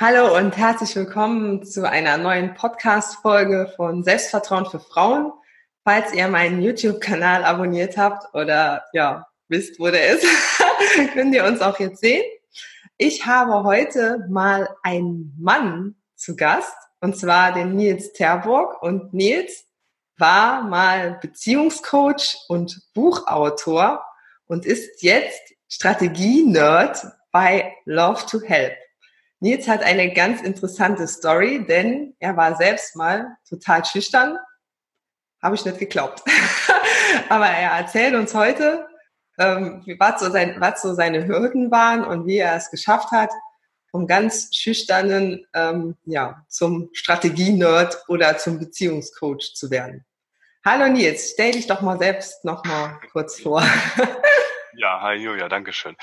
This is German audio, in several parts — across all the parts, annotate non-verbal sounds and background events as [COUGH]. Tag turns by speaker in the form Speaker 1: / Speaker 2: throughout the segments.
Speaker 1: Hallo und herzlich willkommen zu einer neuen Podcast-Folge von Selbstvertrauen für Frauen. Falls ihr meinen YouTube-Kanal abonniert habt oder ja, wisst, wo der ist, [LAUGHS] könnt ihr uns auch jetzt sehen. Ich habe heute mal einen Mann zu Gast, und zwar den Nils Terburg. Und Nils war mal Beziehungscoach und Buchautor und ist jetzt Strategie-Nerd bei Love to Help. Nils hat eine ganz interessante Story, denn er war selbst mal total schüchtern. Habe ich nicht geglaubt. [LAUGHS] Aber er erzählt uns heute, ähm, was, so sein, was so seine Hürden waren und wie er es geschafft hat, vom ganz schüchternen ähm, ja, zum Strategie-Nerd oder zum Beziehungscoach zu werden. Hallo Nils, stell dich doch mal selbst noch mal kurz vor. [LAUGHS]
Speaker 2: Ja, hi Julia, danke schön.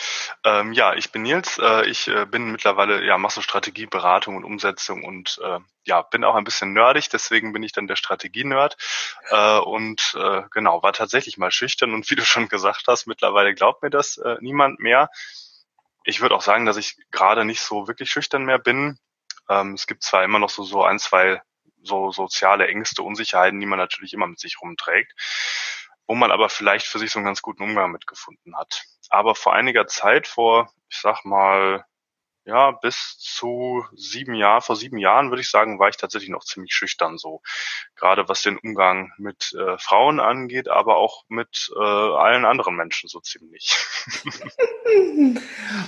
Speaker 2: Ähm, ja, ich bin Nils. Äh, ich äh, bin mittlerweile, ja, mache so Strategieberatung und Umsetzung und äh, ja, bin auch ein bisschen nerdig, deswegen bin ich dann der Strategie-Nerd. Äh, und äh, genau, war tatsächlich mal schüchtern und [LAUGHS] wie du schon gesagt hast, mittlerweile glaubt mir das äh, niemand mehr. Ich würde auch sagen, dass ich gerade nicht so wirklich schüchtern mehr bin. Ähm, es gibt zwar immer noch so, so ein, zwei so soziale Ängste, Unsicherheiten, die man natürlich immer mit sich rumträgt wo man aber vielleicht für sich so einen ganz guten Umgang mitgefunden hat. Aber vor einiger Zeit, vor, ich sag mal, ja, bis zu sieben Jahren, vor sieben Jahren würde ich sagen, war ich tatsächlich noch ziemlich schüchtern so. Gerade was den Umgang mit äh, Frauen angeht, aber auch mit äh, allen anderen Menschen so ziemlich. [LAUGHS]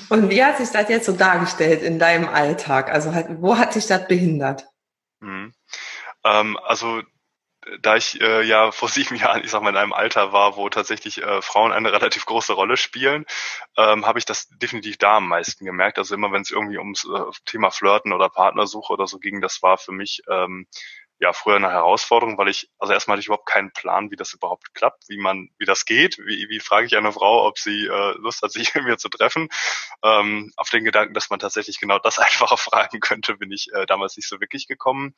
Speaker 1: Und wie hat sich das jetzt so dargestellt in deinem Alltag? Also halt, wo hat sich das behindert?
Speaker 2: Mhm. Ähm, also da ich äh, ja [LAUGHS] vor sieben Jahren, ich sag mal, in einem Alter war, wo tatsächlich äh, Frauen eine relativ große Rolle spielen, ähm, habe ich das definitiv da am meisten gemerkt. Also immer wenn es irgendwie ums äh, Thema Flirten oder Partnersuche oder so ging, das war für mich ähm, ja früher eine Herausforderung, weil ich, also erstmal hatte ich überhaupt keinen Plan, wie das überhaupt klappt, wie man, wie das geht. Wie, wie frage ich eine Frau, ob sie äh, Lust hat, [LAUGHS] sich mit mir zu treffen? Ähm, auf den Gedanken, dass man tatsächlich genau das [LAUGHS] einfacher fragen könnte, bin ich äh, damals nicht so wirklich gekommen.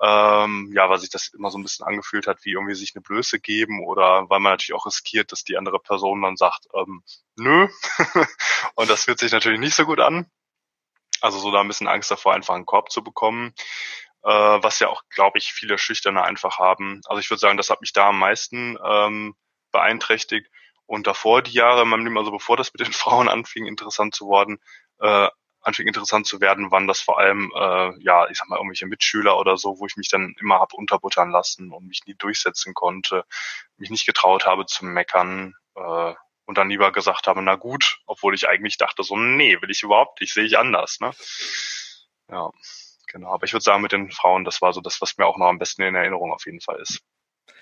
Speaker 2: Ähm, ja, weil sich das immer so ein bisschen angefühlt hat, wie irgendwie sich eine Blöße geben oder weil man natürlich auch riskiert, dass die andere Person dann sagt, ähm, nö. [LAUGHS] und das fühlt sich natürlich nicht so gut an. Also so da ein bisschen Angst davor, einfach einen Korb zu bekommen äh, was ja auch, glaube ich, viele Schüchterne einfach haben. Also ich würde sagen, das hat mich da am meisten ähm, beeinträchtigt. Und davor die Jahre in meinem Leben, also bevor das mit den [LAUGHS] Frauen anfing, interessant zu werden, äh, anfing interessant zu werden, waren das vor allem, äh, ja, ich sag mal, irgendwelche Mitschüler oder so, wo ich mich dann immer hab unterbuttern lassen und mich nie durchsetzen konnte, mich nicht getraut habe zu meckern äh, und dann lieber gesagt habe, na gut, obwohl ich eigentlich dachte so, nee, will ich überhaupt nicht, sehe ich anders, ne? Ja. Genau, aber ich würde sagen, mit den Frauen, das war so das, was mir auch noch am besten in Erinnerung auf jeden Fall ist.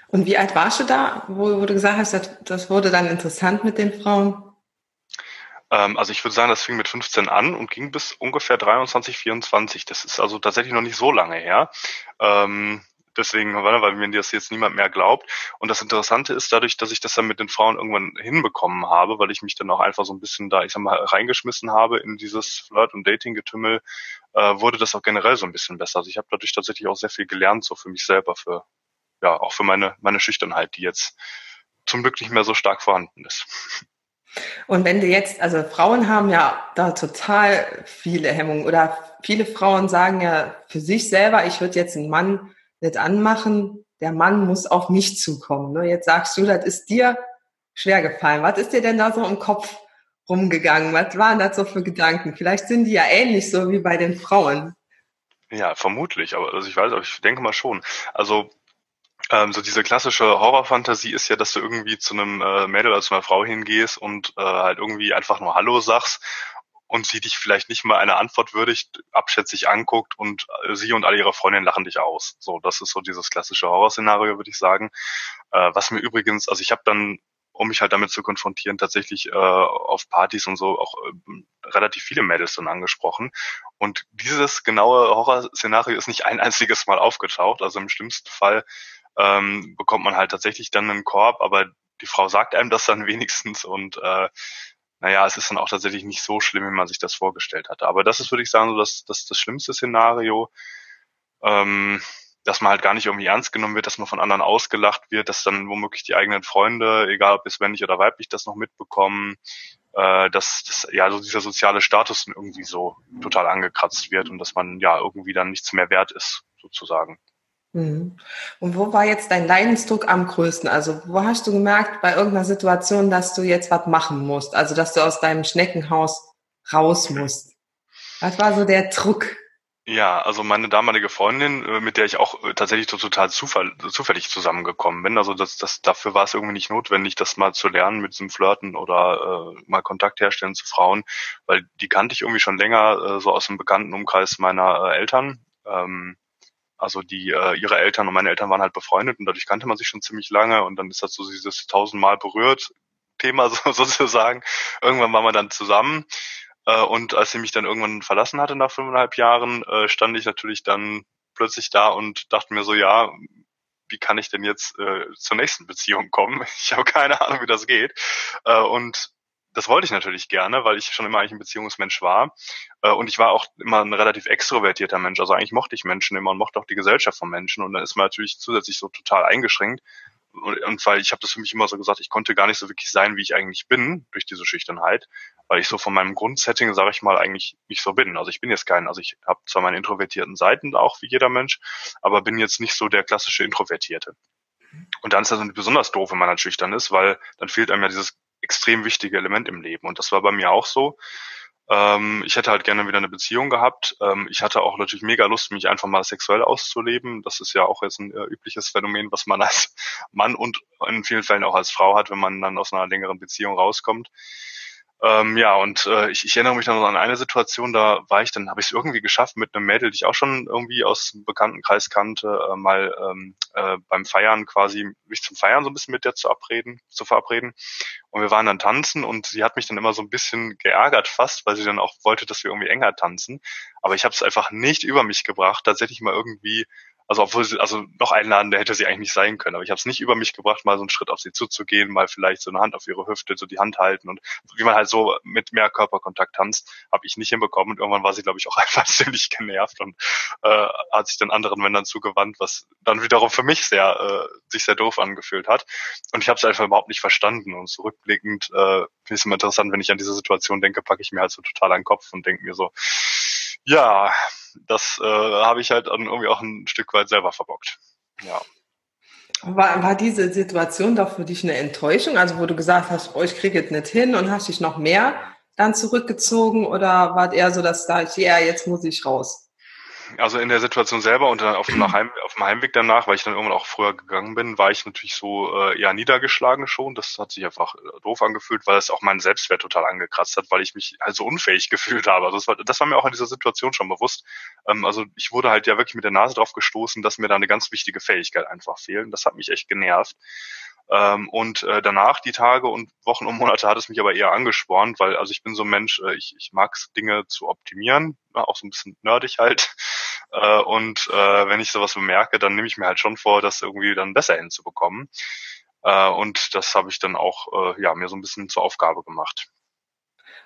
Speaker 1: Und wie alt warst du da, wo, wo du gesagt hast, das, das wurde dann interessant mit den Frauen?
Speaker 2: Ähm, also ich würde sagen, das fing mit 15 an und ging bis ungefähr 23, 24. Das ist also tatsächlich noch nicht so lange her. Ähm, deswegen, weil mir das jetzt niemand mehr glaubt. Und das Interessante ist dadurch, dass ich das dann mit den Frauen irgendwann hinbekommen habe, weil ich mich dann auch einfach so ein bisschen da, ich sag mal, reingeschmissen habe in dieses Flirt- und Dating-Getümmel, äh, wurde das auch generell so ein bisschen besser. Also ich habe dadurch tatsächlich auch sehr viel gelernt, so für mich selber, für ja, auch für meine, meine Schüchternheit, die jetzt zum Glück nicht mehr so stark vorhanden ist.
Speaker 1: Und wenn du jetzt, also Frauen haben ja da total viele Hemmungen oder viele Frauen sagen ja für sich selber, ich würde jetzt einen Mann nicht anmachen, der Mann muss auf mich zukommen. Ne? Jetzt sagst du, das ist dir schwer gefallen. Was ist dir denn da so im Kopf rumgegangen? Was waren das so für Gedanken? Vielleicht sind die ja ähnlich so wie bei den Frauen.
Speaker 2: Ja, vermutlich, aber also ich weiß, aber ich denke mal schon. Also ähm, so diese klassische Horrorfantasie ist ja, dass du irgendwie zu einem äh, Mädel oder zu einer Frau hingehst und äh, halt irgendwie einfach nur Hallo sagst und sie dich vielleicht nicht mal eine Antwort würdig abschätzig anguckt und äh, sie und alle ihre Freundinnen lachen dich aus. So, das ist so dieses klassische Horrorszenario, würde ich sagen. Äh, was mir übrigens, also ich habe dann um mich halt damit zu konfrontieren, tatsächlich äh, auf Partys und so auch äh, relativ viele Mädels dann angesprochen. Und dieses genaue Horrorszenario ist nicht ein einziges Mal aufgetaucht. Also im schlimmsten Fall ähm, bekommt man halt tatsächlich dann einen Korb, aber die Frau sagt einem das dann [LAUGHS] wenigstens und äh, naja, es ist dann auch tatsächlich nicht so schlimm, wie man sich das vorgestellt hatte. Aber das ist, würde ich sagen, so das, das, das schlimmste Szenario, ähm, dass man halt gar nicht irgendwie ernst genommen wird, dass man von anderen ausgelacht wird, dass dann womöglich die eigenen Freunde, egal ob es männlich oder weiblich, das noch mitbekommen, äh, dass, dass ja so dieser soziale Status irgendwie so total angekratzt wird und dass man ja irgendwie dann nichts mehr wert ist, sozusagen.
Speaker 1: Mhm. Und wo war jetzt dein Leidensdruck am größten? Also wo hast du gemerkt bei irgendeiner Situation, dass du jetzt was machen musst? Also dass du aus deinem Schneckenhaus raus musst? Was war so der Druck?
Speaker 2: Ja, also meine damalige Freundin, äh, mit der ich auch äh, tatsächlich so total zufall, zufällig zusammengekommen bin. Also das, das, dafür war es irgendwie nicht notwendig, das mal zu lernen mit diesem Flirten oder äh, mal Kontakt herstellen zu Frauen, weil die kannte ich irgendwie schon länger äh, so aus dem bekannten Umkreis meiner äh, Eltern. Ähm, also die, äh, ihre Eltern und meine Eltern waren halt befreundet und dadurch kannte man sich schon ziemlich lange und dann ist das so dieses tausendmal berührt Thema so, [LAUGHS] sozusagen. Irgendwann waren wir dann zusammen äh, und als sie mich dann irgendwann verlassen hatte nach fünfeinhalb Jahren, äh, stand ich natürlich dann plötzlich da und dachte mir so, ja, wie kann ich denn jetzt äh, zur nächsten Beziehung kommen? [LAUGHS] Ich habe keine Ahnung, wie das geht. Äh, und das wollte ich natürlich gerne, weil ich schon immer eigentlich ein Beziehungsmensch war. Äh, und ich war auch immer ein relativ extrovertierter Mensch. Also eigentlich mochte ich Menschen immer und mochte auch die Gesellschaft von Menschen. Und dann ist man natürlich zusätzlich so total eingeschränkt. Und, weil ich habe das für mich immer so gesagt, ich konnte gar nicht so wirklich sein, wie ich eigentlich bin, durch diese Schüchternheit, weil ich so von meinem Grundsetting, sage ich mal, eigentlich nicht so bin. Also ich bin jetzt kein, also ich habe zwar meine introvertierten Seiten auch wie jeder Mensch, aber bin jetzt nicht so der klassische Introvertierte. Und dann ist das besonders doof, wenn man dann schüchtern ist, weil dann fehlt einem ja dieses extrem wichtige Element im Leben. Und das war bei mir auch so. Ähm, ich hätte halt gerne wieder eine Beziehung gehabt. Ähm, ich hatte auch natürlich mega Lust, mich einfach mal sexuell auszuleben. Das ist ja auch jetzt ein äh, übliches Phänomen, was man [LAUGHS] als Mann und in vielen Fällen auch als Frau hat, wenn man dann aus einer längeren Beziehung rauskommt. Ähm, ja, und äh, ich, ich erinnere mich dann an eine Situation, da war ich, dann habe ich es irgendwie geschafft, mit einem Mädel, die ich auch schon irgendwie aus dem Bekanntenkreis kannte, äh, mal ähm, äh, beim Feiern quasi mich zum Feiern so ein bisschen mit der zu abreden, zu verabreden. Und wir waren dann tanzen und sie hat mich dann immer so ein bisschen geärgert fast, weil sie dann auch wollte, dass wir irgendwie enger tanzen. Aber ich habe es einfach nicht über mich gebracht, tatsächlich mal irgendwie also obwohl sie, also noch einladender hätte sie eigentlich nicht sein können. Aber ich habe es nicht über mich gebracht, mal so einen Schritt auf sie zuzugehen, mal vielleicht so eine Hand auf ihre Hüfte, so die Hand halten und wie man halt so mit mehr Körperkontakt tanzt, habe ich nicht hinbekommen. Und irgendwann war sie, glaube ich, auch [LAUGHS] einfach ziemlich genervt und äh, hat sich dann anderen Männern zugewandt, was dann wiederum für mich sehr äh, sich sehr doof angefühlt hat. Und ich habe es einfach überhaupt nicht verstanden. Und zurückblickend äh, finde ich es immer interessant, wenn ich an diese Situation denke, packe ich mir halt so total an den Kopf und denke mir so, ja, das äh, habe ich halt irgendwie auch ein Stück weit selber verbockt. Ja.
Speaker 1: War, war diese Situation doch für dich eine Enttäuschung? Also wo du gesagt hast, oh, ich kriege jetzt nicht hin und hast dich noch mehr dann zurückgezogen oder war es eher so, dass da ich, ja, jetzt muss ich raus?
Speaker 2: Also in der Situation selber und dann auf dem, [CLEARS THROAT] Heim, auf dem Heimweg danach, weil ich dann irgendwann auch früher gegangen bin, war ich natürlich so äh, ja niedergeschlagen schon. Das hat sich einfach äh, doof angefühlt, weil es auch meinen Selbstwert total angekratzt hat, weil ich mich halt so unfähig [LAUGHS] gefühlt habe. Also das war, das war mir auch in dieser Situation schon bewusst. Ähm, also ich wurde halt ja wirklich mit der Nase drauf gestoßen, dass mir da eine ganz wichtige Fähigkeit einfach fehlt. Und das hat mich echt genervt. Ähm, und äh, danach, die Tage und Wochen und Monate, hat es mich aber eher angespornt, weil also ich bin so ein Mensch, äh, ich, ich mag es, Dinge zu optimieren, ja, auch so ein bisschen nerdig halt. Äh, und äh, wenn ich sowas bemerke, dann nehme ich mir halt schon vor, das irgendwie dann besser hinzubekommen. Äh, und das habe ich dann auch äh, ja, mir so ein bisschen zur Aufgabe gemacht.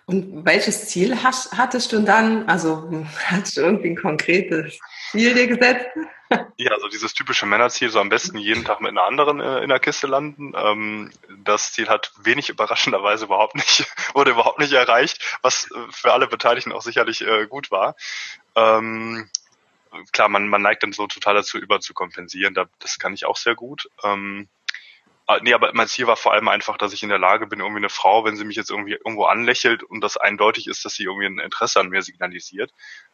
Speaker 1: Und welches Ziel hast, hattest du dann? Also [LAUGHS] hattest du irgendwie ein konkretes Ziel dir gesetzt? [LAUGHS]
Speaker 2: Ja, also dieses typische Männerziel, so am besten jeden Tag mit einer anderen äh, in der Kiste landen. Ähm, das Ziel hat wenig [LAUGHS] überraschenderweise überhaupt nicht, wurde überhaupt nicht erreicht, was äh, für alle Beteiligten auch sicherlich äh, gut war. Ähm, klar, man, man neigt dann so total dazu, über zu kompensieren. Da, das kann ich auch sehr gut. Ähm, ah, nee, aber mein Ziel war vor allem einfach, dass ich in der Lage bin, irgendwie eine Frau, wenn sie mich jetzt irgendwie irgendwo anlächelt und das eindeutig ist, dass sie irgendwie ein Interesse an mir signalisiert,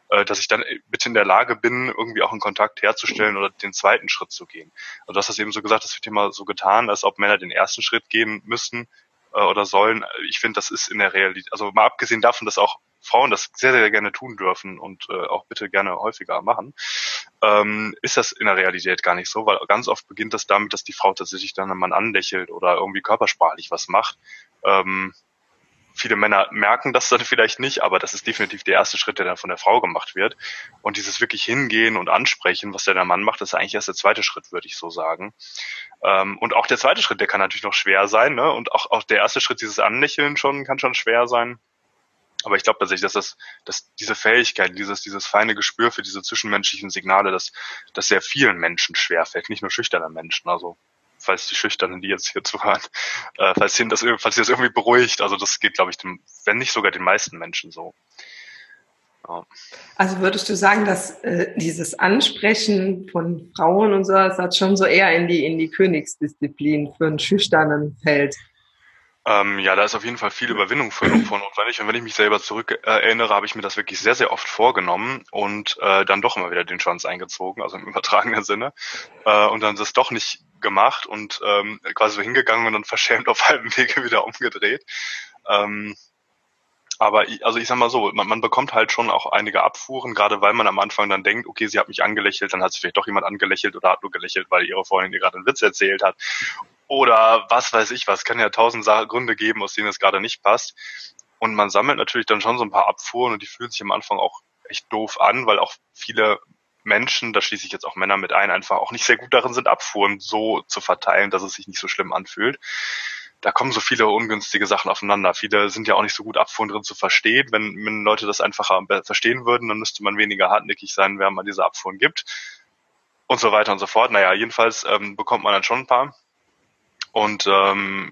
Speaker 2: äh, dass ich dann bitte in der Lage bin, irgendwie auch einen Kontakt herzustellen oder den zweiten Schritt zu gehen. Also du hast das eben so gesagt, das wird immer so getan, als ob Männer den ersten Schritt gehen müssen äh, oder sollen. Ich finde, das ist in der Realität, also mal abgesehen davon, dass auch Frauen das sehr, sehr gerne tun dürfen und äh, auch bitte gerne häufiger machen, ähm, ist das in der Realität gar nicht so, weil ganz oft beginnt das damit, dass die Frau tatsächlich dann einen Mann anlächelt oder irgendwie körpersprachlich was macht. Ähm, viele Männer merken das dann vielleicht nicht, aber das ist definitiv der erste Schritt, der dann von der Frau gemacht wird. Und dieses wirklich hingehen und ansprechen, was der Mann macht, ist eigentlich erst der zweite Schritt, würde ich so sagen. Ähm, und auch der zweite Schritt, der kann natürlich noch schwer sein, ne? Und auch, auch der erste Schritt, dieses Anlächeln schon, kann schon schwer sein. Aber ich glaube tatsächlich, dass das, dass diese Fähigkeit, dieses, dieses feine Gespür für diese zwischenmenschlichen Signale, dass das sehr vielen Menschen schwerfällt, nicht nur schüchterner Menschen. Also falls die Schüchternen, die jetzt hier [LAUGHS] zuhören, äh, falls ihnen das, falls sie das irgendwie beruhigt. Also das geht, glaube ich, dem, wenn nicht sogar den meisten Menschen so.
Speaker 1: Ja. Also würdest du sagen, dass äh, dieses Ansprechen von Frauen und so, das hat schon so eher in die in die Königsdisziplin für einen schüchternen fällt?
Speaker 2: Ähm, ja, da ist auf jeden Fall viel Überwindung für, notwendig. Und wenn ich mich selber zurück äh, erinnere, habe ich mir das wirklich sehr, sehr oft vorgenommen und äh, dann doch immer wieder den Schwanz eingezogen, also im [LAUGHS] übertragenen Sinne. Äh, und dann das doch nicht gemacht und ähm, quasi so hingegangen und dann verschämt auf [LAUGHS] halbem Wege wieder umgedreht. Ähm, aber ich, also ich sag mal so, man, man bekommt halt schon auch einige Abfuhren, gerade weil man am Anfang dann denkt, okay, sie hat mich angelächelt, dann hat sie vielleicht doch jemand angelächelt oder hat nur gelächelt, weil ihre Freundin ihr gerade einen Witz erzählt hat. Oder was weiß ich was, kann ja tausend Gründe geben, aus denen es gerade nicht passt. Und man sammelt natürlich dann schon so ein paar Abfuhren und die fühlen sich am Anfang auch echt doof an, weil auch viele Menschen, da schließe ich jetzt auch Männer mit ein, einfach auch nicht sehr gut darin sind, Abfuhren so zu verteilen, dass es sich nicht so schlimm anfühlt da kommen so viele ungünstige Sachen aufeinander. Viele sind ja auch nicht so gut Abfuhren drin zu verstehen. Wenn, wenn Leute das einfacher verstehen würden, dann müsste man weniger hartnäckig sein, wenn man diese Abfuhren gibt. Und so weiter und so fort. Naja, jedenfalls ähm, bekommt man dann schon ein paar. Und ähm,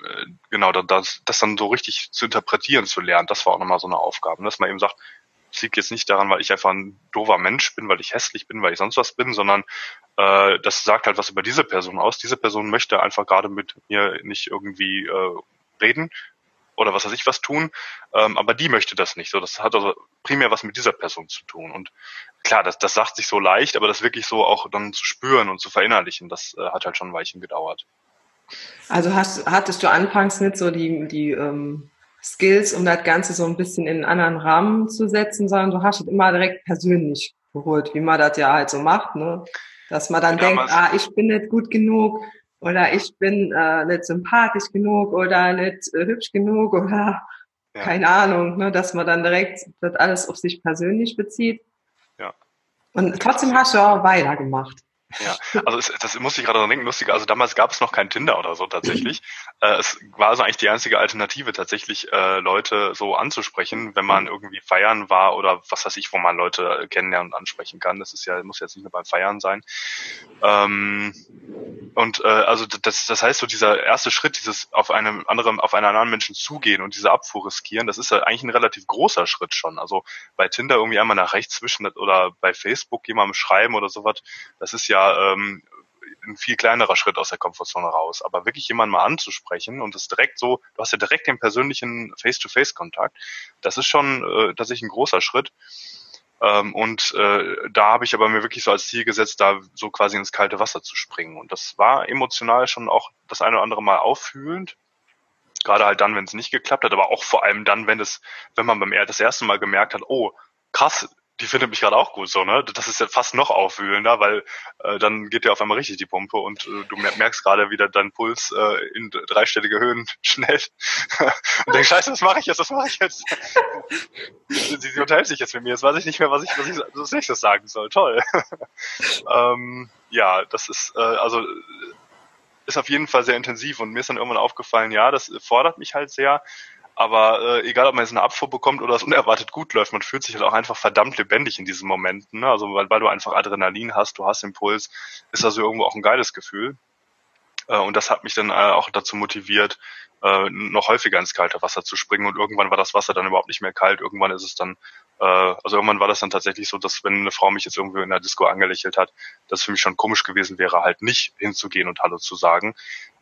Speaker 2: genau, das, das dann so richtig zu interpretieren zu lernen, das war auch nochmal so eine Aufgabe. Dass man eben sagt, es liegt jetzt nicht daran, weil ich einfach ein doofer Mensch bin, weil ich hässlich bin, weil ich sonst was bin, sondern äh, das sagt halt was über diese Person aus. Diese Person möchte einfach gerade mit mir nicht irgendwie äh, reden oder was weiß ich was tun, ähm, aber die möchte das nicht. So, das hat also primär was mit dieser Person zu tun. Und klar, das, das sagt sich so leicht, aber das wirklich so auch dann zu spüren und zu verinnerlichen, das äh, hat halt schon ein Weilchen gedauert.
Speaker 1: Also hast, hattest du anfangs nicht so die, die ähm, Skills, um das Ganze so ein bisschen in einen anderen Rahmen zu setzen, sondern du hast es immer direkt persönlich geholt, wie man das ja halt so macht, ne? Dass man dann ja, denkt, ah, ich bin nicht gut genug oder ich bin äh, nicht sympathisch genug oder nicht äh, hübsch genug [LAUGHS] oder ja. keine Ahnung, ne? dass man dann direkt das alles auf sich persönlich bezieht. Ja. Und trotzdem hast du auch weitergemacht.
Speaker 2: Ja, also es, das muss ich gerade dran denken, lustig, also damals gab es noch kein Tinder oder so tatsächlich. äh, es war also eigentlich die einzige Alternative, tatsächlich äh, Leute so anzusprechen, wenn man irgendwie feiern war oder was weiß ich, wo man Leute kennenlernen und ansprechen kann. Das ist ja, muss jetzt nicht nur beim Feiern sein. Ähm, und äh, also das, das heißt so dieser erste Schritt, dieses auf einem anderen, auf einen anderen Menschen zugehen und diese Abfuhr riskieren, das ist ja eigentlich ein relativ großer Schritt schon. Also bei Tinder irgendwie einmal nach rechts zwischen oder bei Facebook jemandem schreiben oder sowas, das ist ja ähm, ein viel kleinerer Schritt aus der Komfortzone raus. Aber wirklich jemanden mal anzusprechen und das direkt so, du hast ja direkt den persönlichen Face-to-Face-Kontakt, das ist schon äh, tatsächlich ein großer Schritt. Ähm, und äh, da habe ich aber mir wirklich so als Ziel gesetzt, da so quasi ins kalte Wasser zu springen. Und das war emotional schon auch das eine oder andere Mal auffühlend. Gerade halt dann, wenn es nicht geklappt hat, aber auch vor allem dann, wenn es, wenn man beim das erste Mal gemerkt hat, oh, krass, die findet mich gerade auch gut so, ne? Das ist ja fast noch aufwühlender, weil äh, dann geht dir auf einmal richtig die Pumpe und äh, du merkst gerade wieder dein Puls äh, in dreistellige Höhen [LAUGHS] schnell und denkst, scheiße, was mache ich jetzt, was mache ich jetzt? [LAUGHS] sie, sie unterhält sich jetzt mit mir, jetzt weiß ich nicht mehr, was ich, was ich als nächstes sagen soll. Toll. [LAUGHS] ähm, ja, das ist, äh, also ist auf jeden Fall sehr intensiv und mir ist dann irgendwann aufgefallen, ja, das fordert mich halt sehr aber äh, egal, ob man jetzt eine Abfuhr bekommt oder es [LAUGHS] unerwartet gut läuft, man fühlt sich halt auch einfach verdammt lebendig in diesen Momenten. Ne? Also weil, weil du einfach Adrenalin hast, du hast Impuls, ist also irgendwo auch ein geiles Gefühl. Äh, und das hat mich dann äh, auch dazu motiviert, äh, noch häufiger ins kalte Wasser zu springen. Und irgendwann war das Wasser dann überhaupt nicht mehr kalt. Irgendwann ist es dann, äh, also irgendwann war das dann tatsächlich so, dass wenn eine Frau mich jetzt irgendwo in der Disco angelächelt hat, dass für mich schon komisch gewesen wäre, halt nicht hinzugehen und Hallo zu sagen.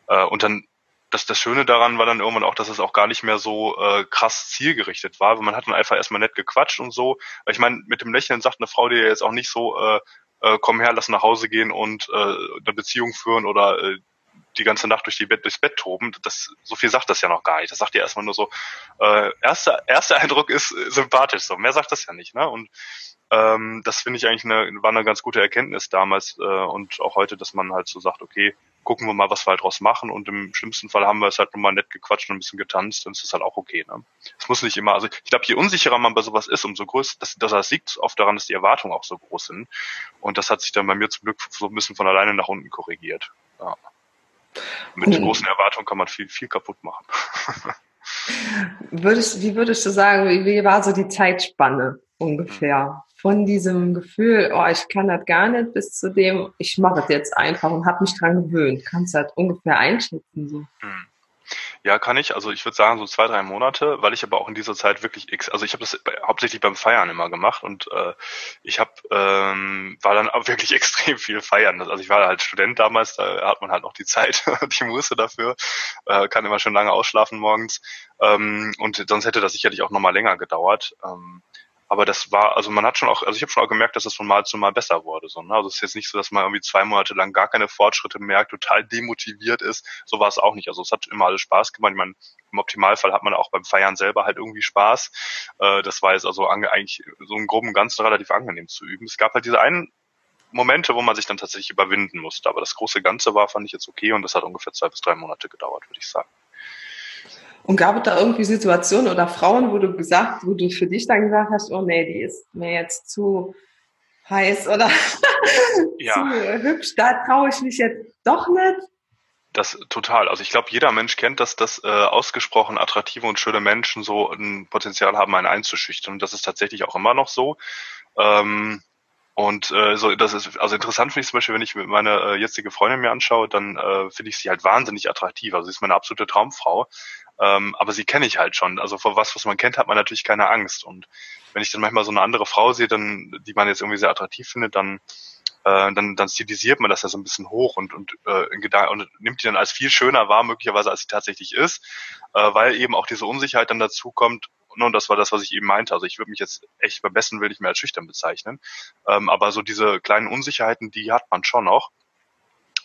Speaker 2: Äh, und dann das, das Schöne daran war dann irgendwann auch, dass es auch gar nicht mehr so äh, krass zielgerichtet war, weil man hat dann einfach erstmal nett gequatscht und so. Ich meine, mit dem Lächeln sagt eine Frau dir jetzt auch nicht so, äh, äh, komm her, lass nach Hause gehen und äh, eine Beziehung führen oder äh, die ganze Nacht durch die Bett, durchs Bett toben. Das, so viel sagt das ja noch gar nicht. Das sagt ja erstmal nur so, äh, erster, erster Eindruck ist äh, sympathisch, so mehr sagt das ja nicht. Ne? Und Ähm, das finde ich eigentlich eine, war eine ganz gute Erkenntnis damals äh, und auch heute, dass man halt so sagt, okay, gucken wir mal, was wir halt draus machen und im schlimmsten Fall haben wir es halt nochmal nett gequatscht und ein bisschen getanzt, dann ist das halt auch okay. Ne? Es muss nicht immer, also ich glaube, je unsicherer man bei sowas ist, umso größer, das, das liegt oft daran, dass die Erwartungen auch so groß sind und das hat sich dann bei mir zum Glück so ein bisschen von alleine nach unten korrigiert. Ja. Mit mhm. großen Erwartungen kann man viel, viel kaputt machen. [LAUGHS]
Speaker 1: würdest, wie würdest du sagen, wie, wie war so die Zeitspanne ungefähr? Von diesem Gefühl, oh, ich kann das gar nicht, bis zu dem, ich mache das jetzt einfach und habe mich dran gewöhnt. Kannst du das ungefähr einschätzen? So? Mhm.
Speaker 2: Ja, kann ich. Also ich würde sagen so zwei, drei Monate, weil ich aber auch in dieser Zeit wirklich, also ich habe das hauptsächlich beim Feiern immer gemacht und äh, ich habe ähm, war dann auch [LAUGHS] wirklich extrem viel feiern. Also ich war halt Student damals, da hat man halt noch die Zeit, [LAUGHS] die Muße dafür, äh, kann immer schon lange ausschlafen morgens ähm, und sonst hätte das sicherlich auch nochmal länger gedauert. Ähm, aber das war, also man hat schon auch, also ich habe schon auch gemerkt, dass es von Mal zu Mal besser wurde. So, ne? Also es ist jetzt nicht so, dass man irgendwie zwei Monate lang gar keine Fortschritte merkt, total demotiviert ist. So war es auch nicht. Also es hat immer alles Spaß gemacht. Ich meine, im Optimalfall hat man auch beim Feiern selber halt irgendwie Spaß. Äh, das war jetzt also eigentlich so im groben Ganzen relativ angenehm zu üben. Es gab halt diese einen Momente, wo man sich dann tatsächlich überwinden musste. Aber das große Ganze war, fand ich jetzt okay und das hat ungefähr zwei bis drei Monate gedauert, würde ich sagen.
Speaker 1: Und gab es da irgendwie Situationen oder Frauen, wo du gesagt, wo du für dich dann gesagt hast, oh nee, die ist mir jetzt zu heiß oder [LAUGHS] ja. zu hübsch, da traue ich mich jetzt doch nicht?
Speaker 2: Das total. Also ich glaube, jeder Mensch kennt das, dass äh, ausgesprochen attraktive und schöne Menschen so ein Potenzial haben, einen einzuschüchtern. Und das ist tatsächlich auch immer noch so. Ähm, und äh, so, das ist also interessant finde ich zum Beispiel, wenn ich meine äh, jetzige Freundin mir anschaue, dann äh, finde ich sie halt wahnsinnig attraktiv. Also sie ist meine absolute Traumfrau. Ähm, aber sie kenne ich halt schon. Also vor was, was man kennt, hat man natürlich keine Angst. Und wenn ich dann manchmal so eine andere Frau sehe, dann, die man jetzt irgendwie sehr attraktiv findet, dann äh, dann, dann stilisiert man das ja so ein bisschen hoch und, und, äh, in Gedanken, und nimmt die dann als viel schöner wahr, möglicherweise, als sie tatsächlich ist, äh, weil eben auch diese Unsicherheit dann dazu kommt, und das war das, was ich eben meinte. Also ich würde mich jetzt echt beim besten will ich mehr als schüchtern bezeichnen. Ähm, aber so diese kleinen Unsicherheiten, die hat man schon noch.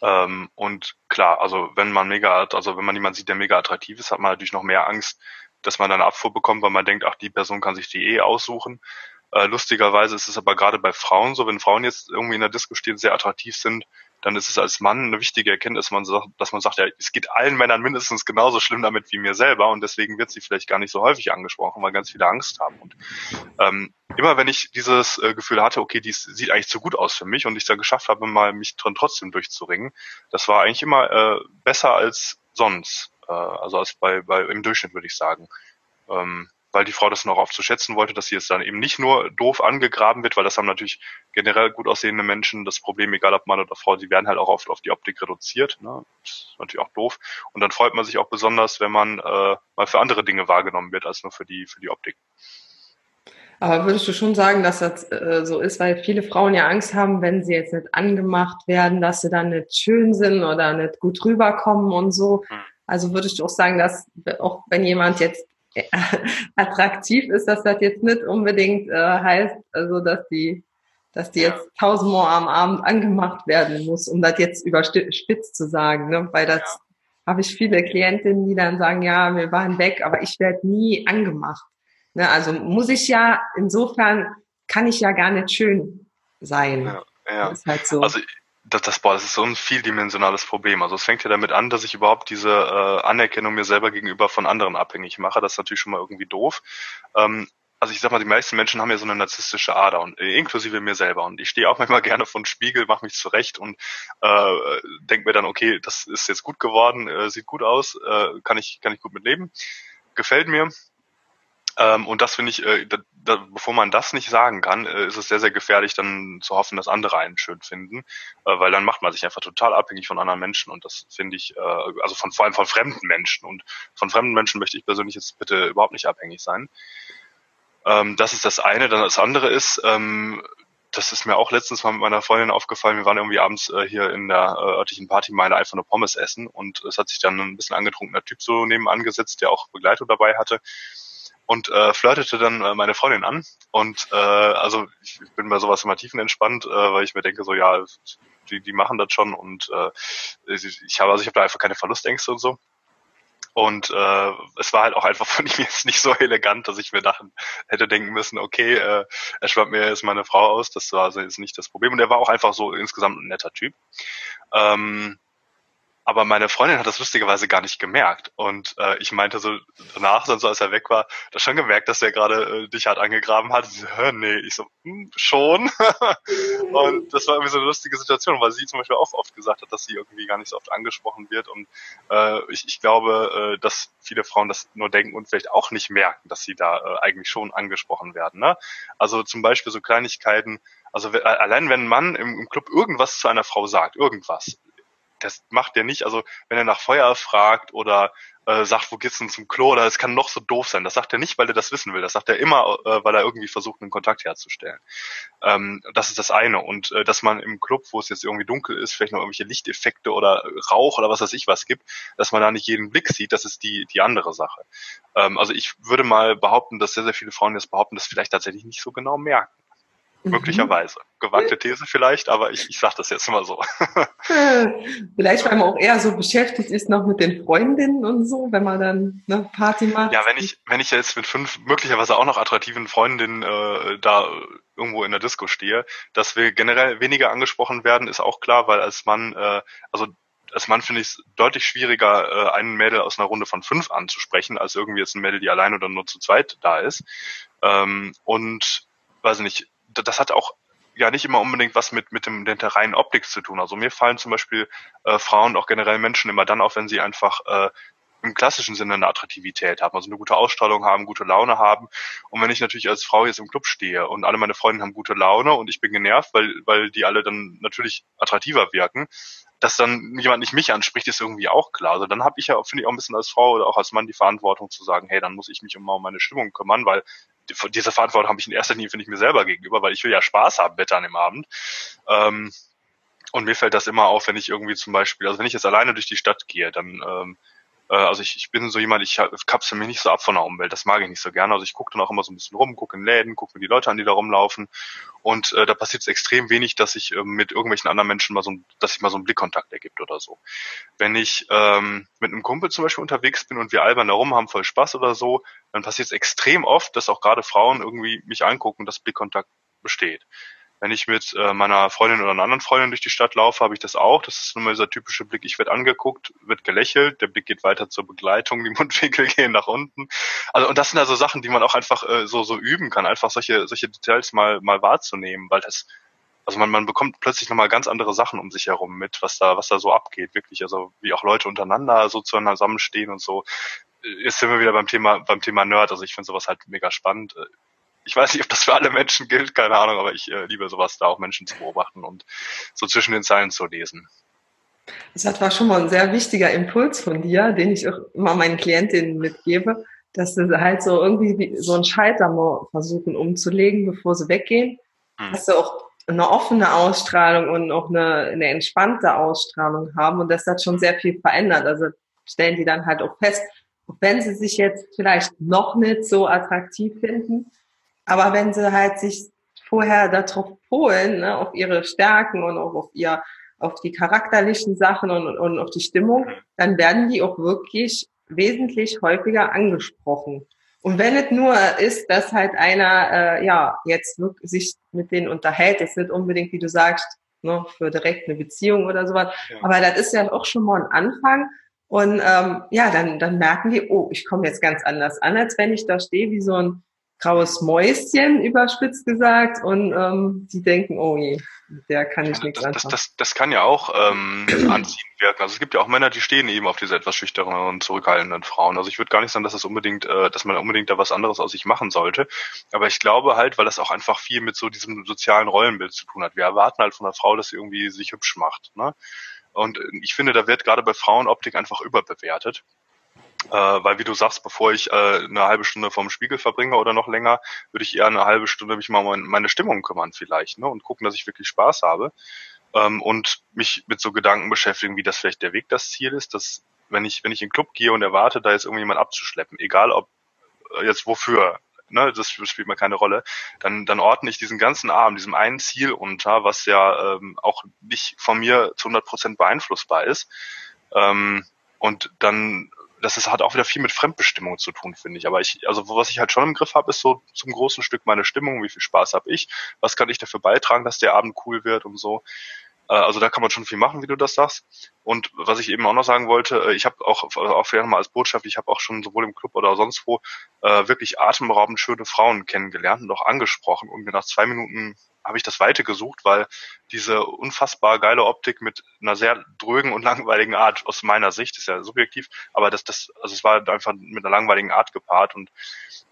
Speaker 2: Ähm, und klar, also wenn man mega, also wenn man jemanden sieht, der mega attraktiv ist, hat man natürlich noch mehr Angst, dass man dann Abfuhr bekommt, weil man denkt, ach, die Person kann sich die eh aussuchen. Äh, lustigerweise ist es aber gerade bei Frauen so, wenn Frauen jetzt irgendwie in der Disco stehen, sehr attraktiv sind, dann ist es als Mann eine wichtige Erkenntnis, dass man sagt, dass man sagt, ja, es geht allen Männern mindestens genauso schlimm damit wie mir selber und deswegen wird sie vielleicht gar nicht so häufig angesprochen, weil ganz viele Angst haben. Und ähm, immer wenn ich dieses äh, Gefühl hatte, okay, die sieht eigentlich zu gut aus für mich und ich da geschafft habe, mal mich dran trotzdem durchzuringen, das war eigentlich immer äh, besser als sonst, äh, also als bei, bei im Durchschnitt würde ich sagen. Ähm, weil die Frau das noch oft zu schätzen wollte, dass sie jetzt dann eben nicht nur doof angegraben wird, weil das haben natürlich generell gut aussehende Menschen das Problem, egal ob Mann oder Frau, die werden halt auch oft auf die Optik reduziert. Ne? Das ist natürlich auch doof. Und dann freut man sich auch besonders, wenn man äh, mal für andere Dinge wahrgenommen wird, als nur für die, für die Optik.
Speaker 1: Aber würdest du schon sagen, dass das äh, so ist, weil viele Frauen ja Angst haben, wenn sie jetzt nicht angemacht werden, dass sie dann nicht schön sind oder nicht gut rüberkommen und so. Hm. Also würdest du auch sagen, dass auch wenn jemand jetzt [LAUGHS] attraktiv ist, dass das jetzt nicht unbedingt äh, heißt, also dass die, dass die jetzt tausendmal am Abend angemacht werden muss, um das jetzt überspitzt zu sagen, ne? Weil das ja. habe ich viele Klientinnen, die dann sagen, ja, wir waren weg, aber ich werde nie angemacht. Ne? Also muss ich ja, insofern kann ich ja gar nicht schön sein. Ja,
Speaker 2: ja. Ist halt so. Also das, das, boah, das ist so ein vieldimensionales Problem. Also es fängt ja damit an, dass ich überhaupt diese äh, Anerkennung mir selber gegenüber von anderen abhängig mache. Das ist natürlich schon mal irgendwie doof. Ähm, also ich sag mal, die meisten Menschen haben ja so eine narzisstische Ader und äh, inklusive mir selber. Und ich stehe auch manchmal [LAUGHS] gerne vor den Spiegel, mache mich zurecht und äh, denke mir dann, okay, das ist jetzt gut geworden, äh, sieht gut aus, äh, kann ich kann ich gut mit leben, gefällt mir. Ähm, und das finde ich, äh, da, da, bevor man das nicht sagen kann, äh, ist es sehr, sehr gefährlich, dann zu hoffen, dass andere einen schön finden, äh, weil dann macht man sich einfach total abhängig von anderen Menschen und das finde ich, äh, also von vor allem von fremden Menschen und von fremden Menschen möchte ich persönlich jetzt bitte überhaupt nicht abhängig sein. Ähm, das ist das eine. Dann das andere ist, ähm, das ist mir auch letztens mal mit meiner Freundin aufgefallen. Wir waren irgendwie abends äh, hier in der äh, örtlichen Partymeile einfach nur Pommes essen und es hat sich dann ein bisschen angetrunkener Typ so nebenan gesetzt, der auch Begleitung dabei hatte und äh, flirtete dann äh, meine Freundin an. Und äh, also ich, bin bei sowas immer tiefenentspannt, äh, weil ich mir denke, so ja, die, die machen das schon und äh, ich habe also ich habe da einfach keine Verlustängste und so. Und äh, es war halt auch einfach von [LAUGHS] ihm jetzt nicht so elegant, dass ich mir dachten, hätte denken müssen, okay, äh, er schwappt mir jetzt meine Frau aus, das war also jetzt nicht das Problem. Und er war auch einfach so insgesamt ein netter Typ. Ähm, aber meine Freundin hat das lustigerweise gar nicht gemerkt. Und äh, ich meinte so danach, dann so als er weg war, da schon gemerkt, dass er gerade äh, dich halt angegraben hat. sie so, Hä, nee, ich so, hm, schon. [LAUGHS] und das war irgendwie so eine lustige Situation, weil sie zum Beispiel auch oft gesagt hat, dass sie irgendwie gar nicht so oft angesprochen wird. Und äh, ich, ich glaube, äh, dass viele Frauen das nur denken und vielleicht auch nicht merken, dass sie da äh, eigentlich schon angesprochen werden. Ne? Also zum Beispiel so Kleinigkeiten, also allein wenn ein Mann im, im Club irgendwas zu einer Frau sagt, irgendwas, das macht er nicht. Also wenn er nach Feuer fragt oder äh, sagt, wo geht's denn zum Klo, oder es kann noch so doof sein. Das sagt er nicht, weil er das wissen will. Das sagt er immer, äh, weil er irgendwie versucht, einen Kontakt herzustellen. Ähm, das ist das eine. Und äh, dass man im Club, wo es jetzt irgendwie dunkel ist, vielleicht noch irgendwelche Lichteffekte oder Rauch oder was weiß ich was gibt, dass man da nicht jeden Blick sieht, das ist die, die andere Sache. Ähm, also ich würde mal behaupten, dass sehr, sehr viele Frauen jetzt behaupten, das vielleicht tatsächlich nicht so genau merken. Mhm. Möglicherweise. Gewagte These vielleicht, aber ich, ich sage das jetzt mal so. [LAUGHS]
Speaker 1: vielleicht, weil man auch eher so beschäftigt ist noch mit den Freundinnen und so, wenn man dann eine Party macht.
Speaker 2: Ja, wenn ich, wenn ich jetzt mit fünf möglicherweise auch noch attraktiven Freundinnen äh, da irgendwo in der Disco stehe, dass wir generell weniger angesprochen werden, ist auch klar, weil als Mann, äh, also als Mann finde ich es deutlich schwieriger, äh, einen Mädel aus einer Runde von fünf anzusprechen, als irgendwie jetzt ein Mädel, die allein oder nur zu zweit da ist. Ähm, und weiß nicht, das hat auch ja nicht immer unbedingt was mit, mit dem, der reinen Optik zu tun. Also mir fallen zum Beispiel äh, Frauen, auch generell Menschen immer dann auf, wenn sie einfach äh, im klassischen Sinne eine Attraktivität haben, also eine gute Ausstrahlung haben, gute Laune haben. Und wenn ich natürlich als Frau jetzt im Club stehe und alle meine Freunde haben gute Laune und ich bin genervt, weil, weil die alle dann natürlich attraktiver wirken, dass dann jemand nicht mich anspricht, ist irgendwie auch klar. Also dann habe ich ja, finde ich, auch ein bisschen als Frau oder auch als Mann die Verantwortung zu sagen, hey, dann muss ich mich um meine Stimmung kümmern, weil diese Verantwortung habe ich in erster Linie, finde ich, mir selber gegenüber, weil ich will ja Spaß haben mit an dem Abend. Ähm, und mir fällt das immer auf, wenn ich irgendwie zum Beispiel, also wenn ich jetzt alleine durch die Stadt gehe, dann ähm, äh, also ich, ich bin so jemand, ich kapsel mich nicht so ab von der Umwelt, das mag ich nicht so gerne. Also ich gucke dann auch immer so ein bisschen rum, gucke in Läden, gucke mir die Leute an, die da rumlaufen. Und äh, da passiert es extrem wenig, dass ich äh, mit irgendwelchen anderen Menschen mal so, dass sich mal so ein Blickkontakt ergibt oder so. Wenn ich ähm, mit einem Kumpel zum Beispiel unterwegs bin und wir albern da rum, haben voll Spaß oder so, dann passiert es extrem oft, dass auch gerade Frauen irgendwie mich angucken, dass Blickkontakt besteht. Wenn ich mit äh, meiner Freundin oder einer anderen Freundin durch die Stadt laufe, habe ich das auch. Das ist nun mal dieser typische Blick, ich werde angeguckt, wird gelächelt, der Blick geht weiter zur Begleitung, die [LAUGHS] Mundwinkel gehen nach unten. Also und das sind also Sachen, die man auch einfach äh, so so üben kann, einfach solche solche Details mal mal wahrzunehmen, weil das also man, man bekommt plötzlich nochmal ganz andere Sachen um sich herum mit, was da, was da so abgeht, wirklich. Also wie auch Leute untereinander so zusammenstehen und so. Jetzt sind wir wieder beim Thema, beim Thema Nerd. Also ich finde sowas halt mega spannend ich weiß nicht, ob das für alle Menschen gilt, keine Ahnung, aber ich äh, liebe sowas, da auch Menschen zu beobachten und so zwischen den Zeilen zu lesen.
Speaker 1: Das war schon mal ein sehr wichtiger Impuls von dir, den ich auch immer meinen Klientinnen mitgebe, dass sie halt so irgendwie so einen Schalter mal versuchen umzulegen, bevor sie weggehen. Hm. Dass sie auch eine offene Ausstrahlung und auch eine, eine entspannte Ausstrahlung haben und das hat schon sehr viel verändert. Also stellen die dann halt auch fest, wenn sie sich jetzt vielleicht noch nicht so attraktiv finden, aber wenn sie halt sich vorher darauf polen, ne, auf ihre Stärken und auch auf ihr, auf die charakterlichen Sachen und, und auf die Stimmung, dann werden die auch wirklich wesentlich häufiger angesprochen. Und wenn es nur ist, dass halt einer äh, ja jetzt wirklich sich mit denen unterhält, ist nicht unbedingt, wie du sagst, ne, für direkt eine Beziehung oder sowas. Ja. Aber das ist ja auch schon mal ein Anfang. Und ähm, ja, dann, dann merken die, oh, ich komme jetzt ganz anders an, als wenn ich da stehe wie so ein graues Mäuschen, überspitzt gesagt, und ähm, die denken, oh je, der kann ich nichts
Speaker 2: das, das, das, das kann ja auch ähm, [CLEARS THROAT] anziehend wirken. Also es gibt ja auch Männer, die stehen eben auf diese etwas schüchternen und zurückhaltenden Frauen. Also ich würde gar nicht sagen, dass das unbedingt, äh, dass man unbedingt da was anderes aus sich machen sollte. Aber ich glaube halt, weil das auch einfach viel mit so diesem sozialen Rollenbild zu tun hat. Wir erwarten halt von einer Frau, dass sie irgendwie sich hübsch macht. Ne? Und ich finde, da wird gerade bei Frauenoptik einfach überbewertet. Äh, weil wie du sagst, bevor ich äh, eine halbe Stunde vorm Spiegel verbringe oder noch länger, würde ich eher eine halbe Stunde mich mal um meine Stimmung kümmern vielleicht ne? und gucken, dass ich wirklich Spaß habe ähm, und mich mit so Gedanken beschäftigen, wie das vielleicht der Weg das Ziel ist, dass wenn ich wenn ich in den Club gehe und erwarte, da jetzt irgendjemand abzuschleppen, egal ob äh, jetzt wofür, ne, das spielt mir keine Rolle, dann, dann ordne ich diesen ganzen Abend, diesem einen Ziel unter, was ja ähm, auch nicht von mir zu 100 Prozent beeinflussbar ist. Ähm, und dann das ist, hat auch wieder viel mit Fremdbestimmung zu tun, finde ich. Aber ich, also was ich halt schon im Griff habe, ist so zum großen Stück meine Stimmung, wie viel Spaß habe ich, was kann ich dafür beitragen, dass der Abend cool wird und so. Äh, also da kann man schon viel machen, wie du das sagst. Und was ich eben auch noch sagen wollte, äh, ich habe auch, auch vielleicht nochmal als Botschaft, ich habe auch schon sowohl im Club oder sonst wo äh, wirklich atemberaubend schöne Frauen kennengelernt und auch angesprochen und mir nach zwei Minuten habe ich das Weite gesucht, weil diese unfassbar geile Optik mit einer sehr drögen und [LAUGHS] langweiligen Art aus meiner Sicht ist ja subjektiv, aber das, das, also es war einfach mit einer langweiligen Art gepaart und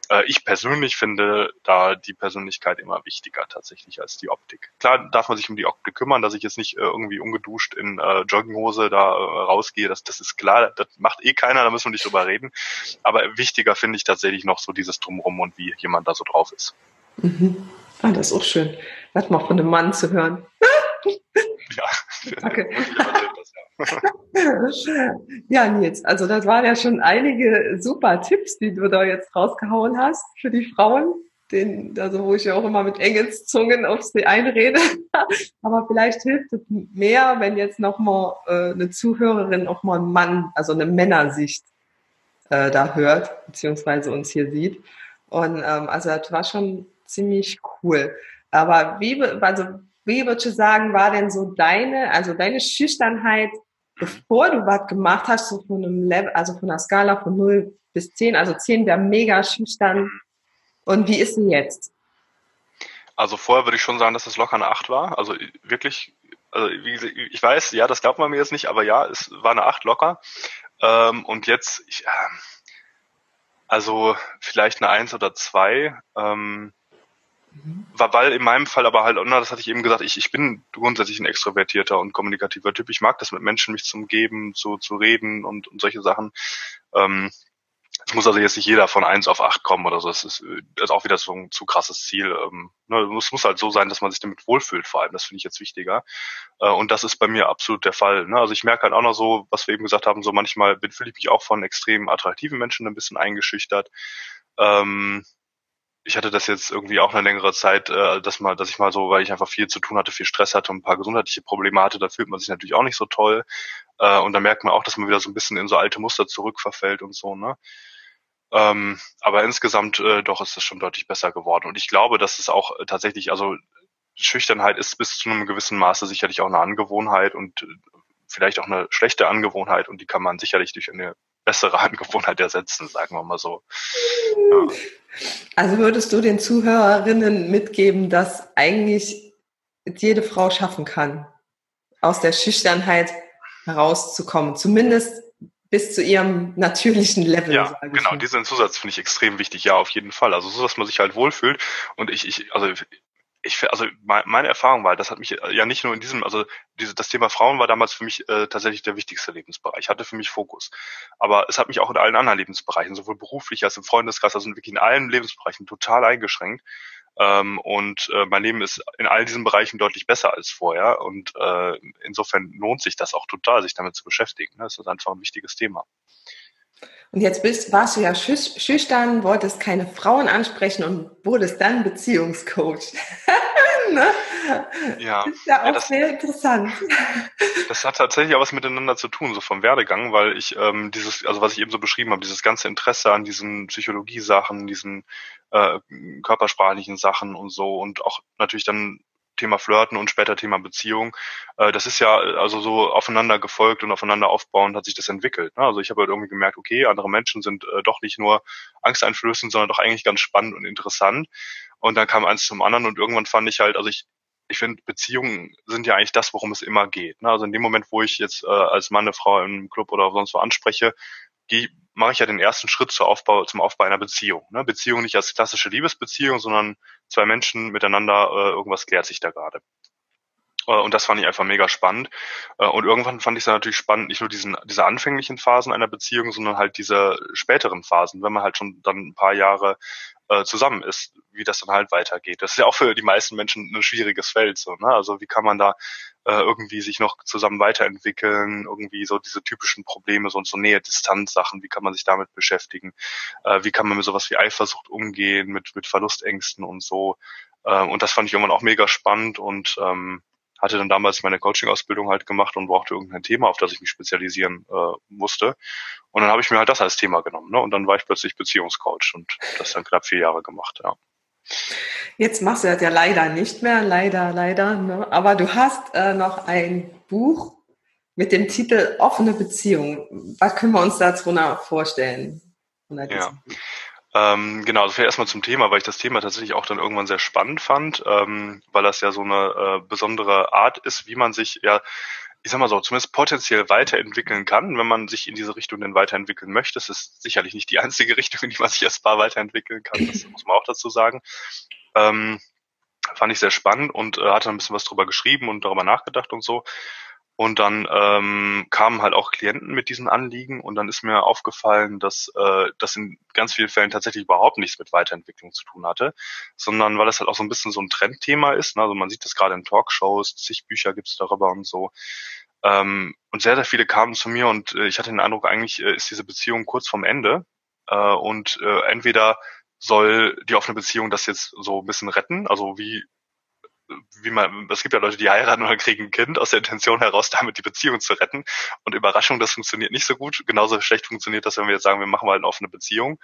Speaker 2: äh, ich persönlich finde da die Persönlichkeit immer wichtiger tatsächlich als die Optik. Klar darf man sich um die Optik kümmern, dass ich jetzt nicht äh, irgendwie ungeduscht in äh, Jogginghose da äh, rausgehe, das, das ist klar, das macht eh keiner, da müssen wir nicht drüber reden. Aber wichtiger finde ich tatsächlich noch so dieses Drumrum und wie jemand da so drauf ist.
Speaker 1: Mhm. Ah, das ist auch schön. Das mal von einem Mann zu hören.
Speaker 2: ja, okay. [LAUGHS]
Speaker 1: ja, Nils, also das waren ja schon einige super Tipps, die du da jetzt rausgehauen hast für die Frauen, den, also wo ich ja auch immer mit Engelszungen auf sie einrede. [LAUGHS] Aber vielleicht hilft es mehr, wenn jetzt nochmal äh, eine Zuhörerin auch mal einen Mann, also eine Männersicht äh, da hört, beziehungsweise uns hier sieht. Und ähm, also das war schon ziemlich cool. Aber wie, also, wie würdest du sagen, war denn so deine, also deine Schüchternheit, bevor du was gemacht hast, so von einem Level, also von einer Skala von 0 bis 10, also 10 wäre mega schüchtern. Und wie ist sie jetzt?
Speaker 2: Also vorher würde ich schon sagen, dass es locker eine 8 war. Also wirklich, also ich weiß, ja, das glaubt man mir jetzt nicht, aber ja, es war eine 8 locker. Ähm, und jetzt, ich, äh, also vielleicht eine 1 oder 2. Ähm, Mhm. Weil in meinem Fall aber halt, das hatte ich eben gesagt, ich, ich bin grundsätzlich ein extrovertierter und kommunikativer Typ. Ich mag das mit Menschen, mich zu umgeben, zu, zu reden und, und solche Sachen. Ähm, es muss also jetzt nicht jeder von eins auf acht kommen oder so. Das ist, das ist auch wieder so ein zu krasses Ziel. Ähm, ne, es muss halt so sein, dass man sich damit wohlfühlt, vor allem. Das finde ich jetzt wichtiger. Äh, und das ist bei mir absolut der Fall. Ne? Also ich merke halt auch noch so, was wir eben gesagt haben, so manchmal fühle ich mich auch von extrem attraktiven Menschen ein bisschen eingeschüchtert. Ähm, ich hatte das jetzt irgendwie auch eine längere Zeit, äh, dass mal, dass ich mal so, weil ich einfach viel zu tun hatte, viel Stress hatte und ein paar gesundheitliche Probleme hatte, da fühlt man sich natürlich auch nicht so toll. Äh, und da merkt man auch, dass man wieder so ein bisschen in so alte Muster zurückverfällt und so, ne? Ähm, aber insgesamt äh, doch ist es schon deutlich besser geworden. Und ich glaube, dass es auch äh, tatsächlich, also Schüchternheit ist bis zu einem gewissen Maße sicherlich auch eine Angewohnheit und äh, vielleicht auch eine schlechte Angewohnheit und die kann man sicherlich durch eine bessere Angewohnheit ersetzen, sagen wir mal so.
Speaker 1: Ja. Also würdest du den Zuhörerinnen mitgeben, dass eigentlich jede Frau schaffen kann, aus der Schüchternheit herauszukommen, zumindest bis zu ihrem natürlichen Level.
Speaker 2: Ja, genau, diesen Zusatz finde ich extrem wichtig, ja, auf jeden Fall. Also so, dass man sich halt wohlfühlt. Und ich, ich, also ich, also meine Erfahrung war, das hat mich äh, ja nicht nur in diesem, also diese, das Thema Frauen war damals für mich äh, tatsächlich der wichtigste Lebensbereich, hatte für mich Fokus. Aber es hat mich auch in allen anderen Lebensbereichen, sowohl beruflich als im Freundeskreis, also wirklich in allen Lebensbereichen total eingeschränkt. Ähm, und äh, mein Leben ist in all diesen Bereichen deutlich besser als vorher. Und äh, insofern lohnt sich das auch total, sich damit zu beschäftigen. Ne? Das ist einfach ein wichtiges Thema.
Speaker 1: Und jetzt bist, warst du ja schüchtern, wolltest keine Frauen ansprechen und wurdest dann Beziehungscoach. [LAUGHS]
Speaker 2: ne? Ja.
Speaker 1: Das ist ja auch ja, das, sehr interessant. [LAUGHS]
Speaker 2: Das hat tatsächlich auch was miteinander zu tun, so vom Werdegang, weil ich ähm, dieses, also was ich eben so beschrieben habe, dieses ganze Interesse an diesen Psychologie-Sachen, diesen äh, körpersprachlichen Sachen und so und auch natürlich dann Thema Flirten und später Thema Beziehung. Äh, das ist ja also so aufeinander gefolgt und aufeinander aufbauend hat sich das entwickelt. Ne? Also ich habe halt irgendwie gemerkt, okay, andere Menschen sind äh, doch nicht nur angsteinflößend, sondern doch eigentlich ganz spannend und interessant. Und dann kam eins zum anderen und irgendwann fand ich halt, also ich ich finde, Beziehungen sind ja eigentlich das, worum es immer geht. Ne? Also in dem Moment, wo ich jetzt äh, als Mann eine Frau im Club oder sonst wo anspreche, mache ich ja den ersten Schritt zum Aufbau, zum Aufbau einer Beziehung. Ne? Beziehung nicht als klassische Liebesbeziehung, sondern zwei Menschen miteinander, äh, irgendwas klärt sich da gerade. Äh, und das fand ich einfach mega spannend. Äh, und irgendwann fand ich es natürlich spannend, nicht nur diesen, diese anfänglichen Phasen einer Beziehung, sondern halt diese späteren Phasen, wenn man halt schon dann ein paar Jahre äh, zusammen ist, wie das dann halt weitergeht. Das ist ja auch für die meisten Menschen ein schwieriges Feld. So, ne? Also wie kann man da äh, irgendwie sich noch zusammen weiterentwickeln, irgendwie so diese typischen Probleme, so, so Nähe-Distanz-Sachen, wie kann man sich damit beschäftigen, äh, wie kann man mit sowas wie Eifersucht umgehen, mit, mit Verlustängsten und so. Äh, und das fand ich irgendwann auch mega spannend und ähm, hatte dann damals meine Coaching-Ausbildung halt gemacht und brauchte irgendein Thema, auf das ich mich spezialisieren äh, musste. Und dann habe ich mir halt das als Thema genommen. Ne? Und dann war ich plötzlich Beziehungscoach und das dann knapp vier Jahre gemacht, ja.
Speaker 1: Jetzt machst du das ja leider nicht mehr, leider, leider. Ne? Aber du hast äh, noch ein Buch mit dem Titel Offene Beziehung. Was können wir uns darunter vorstellen?
Speaker 2: Ja. Ähm, genau, also erstmal zum Thema, weil ich das Thema tatsächlich auch dann irgendwann sehr spannend fand, ähm, weil das ja so eine äh, besondere Art ist, wie man sich ja ich sag mal so, zumindest potenziell weiterentwickeln kann, wenn man sich in diese Richtung denn weiterentwickeln möchte. Das ist sicherlich nicht die einzige [LAUGHS] Richtung, in die man sich als Paar weiterentwickeln kann, das muss man auch dazu sagen. Ähm, fand ich sehr spannend und äh, hatte ein bisschen was drüber geschrieben und darüber nachgedacht und so. Und dann ähm, kamen halt auch Klienten mit diesen Anliegen und dann ist mir aufgefallen, dass äh, das in ganz vielen Fällen tatsächlich überhaupt nichts mit Weiterentwicklung zu tun hatte, sondern weil das halt auch so ein bisschen so ein Trendthema ist. Ne? Also man sieht das gerade in Talkshows, zig Bücher gibt's darüber und so. Ähm, und sehr, sehr viele kamen zu mir und äh, ich hatte den Eindruck, eigentlich äh, ist diese Beziehung kurz vorm Ende. Äh, und äh, entweder soll die offene Beziehung das jetzt so ein bisschen retten, also wie wie man, es gibt ja Leute, die heiraten oder kriegen ein Kind aus der Intention heraus, damit die Beziehung zu retten. Und Überraschung, das funktioniert nicht so gut. Genauso schlecht funktioniert das, wenn wir jetzt sagen, wir machen mal eine offene Beziehung.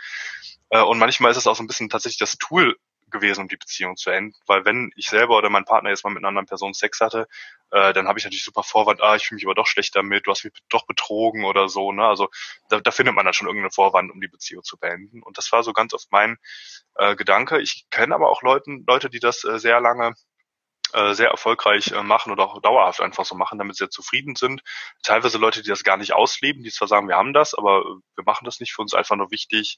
Speaker 2: Äh, und manchmal ist es auch so ein bisschen tatsächlich das Tool gewesen, um die Beziehung zu enden. Weil wenn ich selber oder mein Partner jetzt mal mit einer anderen Person Sex hatte, äh, dann habe ich natürlich super Vorwand, ah, ich fühle mich aber doch schlecht damit, du hast mich doch betrogen oder so. Ne? Also da, da findet man dann schon irgendeinen Vorwand, um die Beziehung zu beenden. Und das war so ganz oft mein äh, Gedanke. Ich kenne aber auch Leuten, Leute, die das äh, sehr lange äh, sehr erfolgreich äh, machen oder auch dauerhaft einfach so machen, damit sie zufrieden sind. Teilweise Leute, die das gar nicht ausleben, die zwar sagen, wir haben das, aber wir machen das nicht. Für uns einfach nur wichtig,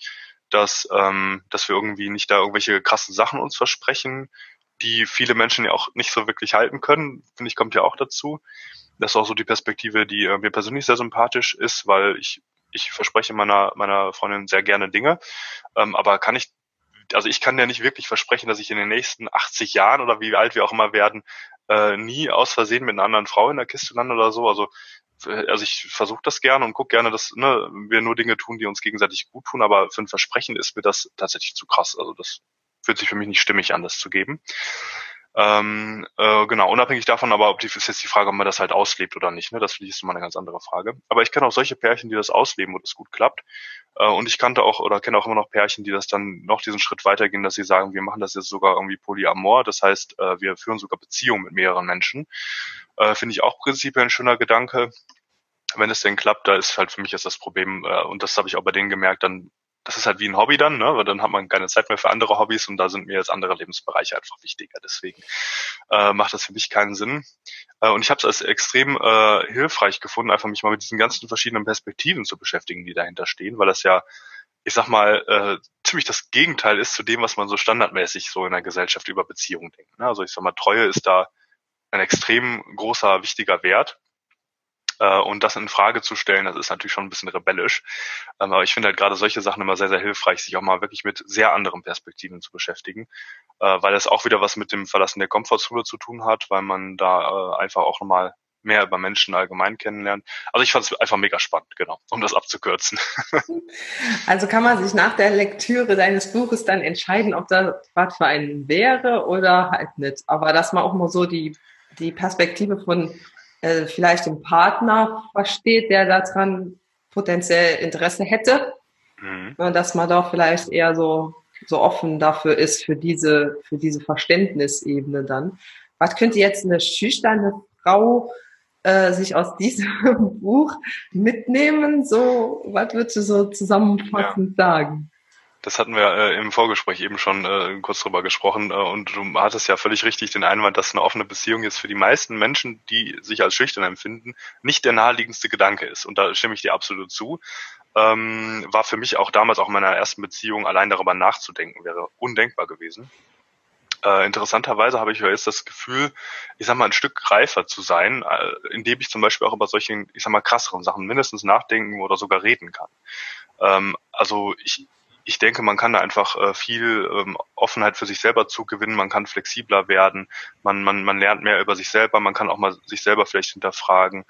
Speaker 2: dass, ähm, dass wir irgendwie nicht da irgendwelche krassen Sachen uns versprechen, die viele Menschen ja auch nicht so wirklich halten können, finde ich, kommt ja auch dazu. Das ist auch so die Perspektive, die äh, mir persönlich sehr sympathisch ist, weil ich ich verspreche meiner meiner Freundin sehr gerne Dinge, ähm, aber kann ich also ich kann ja nicht wirklich versprechen, dass ich in den nächsten 80 Jahren oder wie alt wir auch immer werden, äh, nie aus Versehen mit einer anderen Frau in der Kiste lande oder so. Also äh, also ich versuche das gerne und gucke gerne, dass ne, wir nur Dinge tun, die uns gegenseitig gut tun, aber für ein Versprechen ist mir das tatsächlich zu krass. Also das fühlt sich für mich nicht stimmig an, das zu geben. Ähm, äh, genau, unabhängig davon, aber ob die, ist jetzt die Frage, ob man das halt auslebt oder nicht. Ne? Das finde ich ist immer eine ganz andere Frage. Aber ich kenne auch solche Pärchen, die das ausleben, wo das gut klappt. Äh, und ich kannte auch oder kenne auch immer noch Pärchen, die das dann noch diesen Schritt weitergehen, dass sie sagen, wir machen das jetzt sogar irgendwie polyamor. Das heißt, äh, wir führen sogar Beziehungen mit mehreren Menschen. Äh, finde ich auch prinzipiell ein schöner Gedanke wenn es denn klappt, da ist halt für mich jetzt das Problem, äh, und das habe ich auch bei denen gemerkt, dann das ist halt wie ein Hobby dann, ne? weil dann hat man keine Zeit mehr für andere Hobbys und da sind mir jetzt andere Lebensbereiche einfach wichtiger. Deswegen äh, macht das für mich keinen Sinn. Äh, und ich habe es als extrem äh, hilfreich gefunden, einfach mich mal mit diesen ganzen verschiedenen Perspektiven zu beschäftigen, die dahinter stehen, weil das ja, ich sag mal, äh, ziemlich das Gegenteil ist zu dem, was man so standardmäßig so in der Gesellschaft über Beziehungen denkt. Ne? Also ich sag mal, Treue ist da ein extrem großer, wichtiger Wert. Äh, und das in Frage zu stellen, das ist natürlich schon ein bisschen rebellisch. Ähm, aber ich finde halt gerade solche Sachen immer sehr, sehr hilfreich, sich auch mal wirklich mit sehr anderen Perspektiven zu beschäftigen, äh, weil das auch wieder was mit dem Verlassen der Komfortzone zu tun hat, weil man da äh, einfach auch nochmal mehr über Menschen allgemein kennenlernt. Also ich fand es einfach mega spannend, genau, um das abzukürzen. [LAUGHS]
Speaker 1: Also kann man sich nach der Lektüre deines Buches dann entscheiden, ob das was für einen wäre oder halt nicht. Aber dass man auch mal so die, die Perspektive von äh, vielleicht den Partner versteht, der daran potenziell Interesse hätte, mhm. Dass man doch vielleicht eher so so offen dafür ist für diese für diese Verständnisebene dann. Was könnte jetzt eine schüchterne Frau äh, sich aus [LAUGHS] diesem Buch mitnehmen? So, was würdest du so zusammenfassend ja. sagen?
Speaker 2: Das hatten wir äh, im Vorgespräch eben schon äh, kurz drüber gesprochen äh, und du hattest ja völlig richtig den Einwand, dass eine offene Beziehung jetzt für die meisten Menschen, die sich als schüchtern empfinden, nicht der naheliegendste Gedanke ist. Und da stimme ich dir absolut zu. Ähm, war für mich auch damals auch in meiner ersten Beziehung allein darüber nachzudenken, wäre undenkbar gewesen. Äh, interessanterweise habe ich ja jetzt das Gefühl, ich sag mal, ein Stück reifer zu sein, äh, indem ich zum Beispiel auch über solche, ich sag mal, krasseren Sachen mindestens nachdenken oder sogar reden kann. Ähm, also ich, ich denke, man kann da einfach äh, viel ähm, Offenheit für sich selber zugewinnen, man kann flexibler werden, man, man, man lernt mehr über sich selber, man kann auch mal sich selber vielleicht hinterfragen.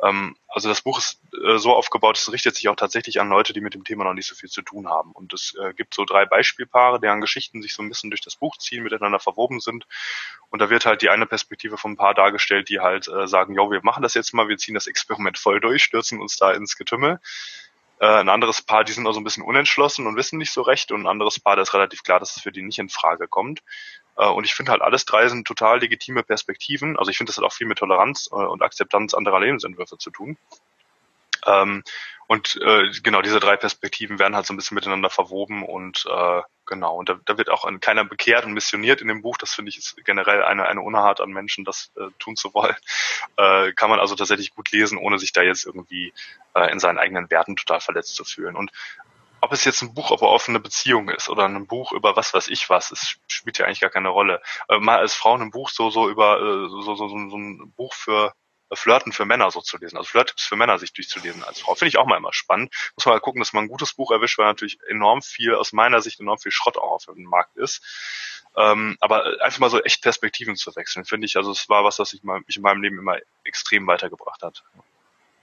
Speaker 2: Ähm, also das Buch ist äh, so aufgebaut, es richtet sich auch tatsächlich an Leute, die mit dem Thema noch nicht so viel zu tun haben. Und es äh, gibt so drei Beispielpaare, deren Geschichten sich so ein bisschen durch das Buch ziehen, miteinander verwoben sind. Und da wird halt die eine Perspektive vom Paar dargestellt, die halt äh, sagen, ja, wir machen das jetzt mal, wir ziehen das Experiment voll durch, stürzen uns da ins Getümmel. Äh, ein anderes Paar, die sind noch so ein bisschen unentschlossen und wissen nicht so recht. Und ein anderes Paar, da ist relativ klar, dass es für die nicht in Frage kommt. Äh, und ich finde halt, alles drei sind total legitime Perspektiven. Also ich finde, das hat auch viel mit Toleranz äh, und Akzeptanz anderer Lebensentwürfe zu tun. Ähm, und äh, genau diese drei Perspektiven werden halt so ein bisschen miteinander verwoben und äh, genau, und da, da wird auch keiner bekehrt und missioniert in dem Buch. Das finde ich ist generell eine, eine Unerhart an Menschen, das äh, tun zu wollen. [LAUGHS] Äh, kann man also tatsächlich gut lesen, ohne sich da jetzt irgendwie äh, in seinen eigenen Werten total verletzt zu fühlen. Und ob es jetzt ein Buch über offene Beziehung ist oder ein Buch über was weiß ich was, es spielt ja eigentlich gar keine Rolle. Äh, mal als Frau ein Buch so so über äh, so, so, so, so ein Buch für Flirten für Männer so zu lesen, also Flirttipps für Männer sich durchzulesen als Frau. Finde ich auch mal immer spannend. Muss man mal gucken, dass man ein gutes Buch erwischt, weil natürlich enorm viel, aus meiner Sicht enorm viel Schrott auch auf dem Markt ist. Ähm, aber einfach mal so echt Perspektiven zu wechseln, finde ich, also es war was, was ich mich in meinem Leben immer extrem weitergebracht hat.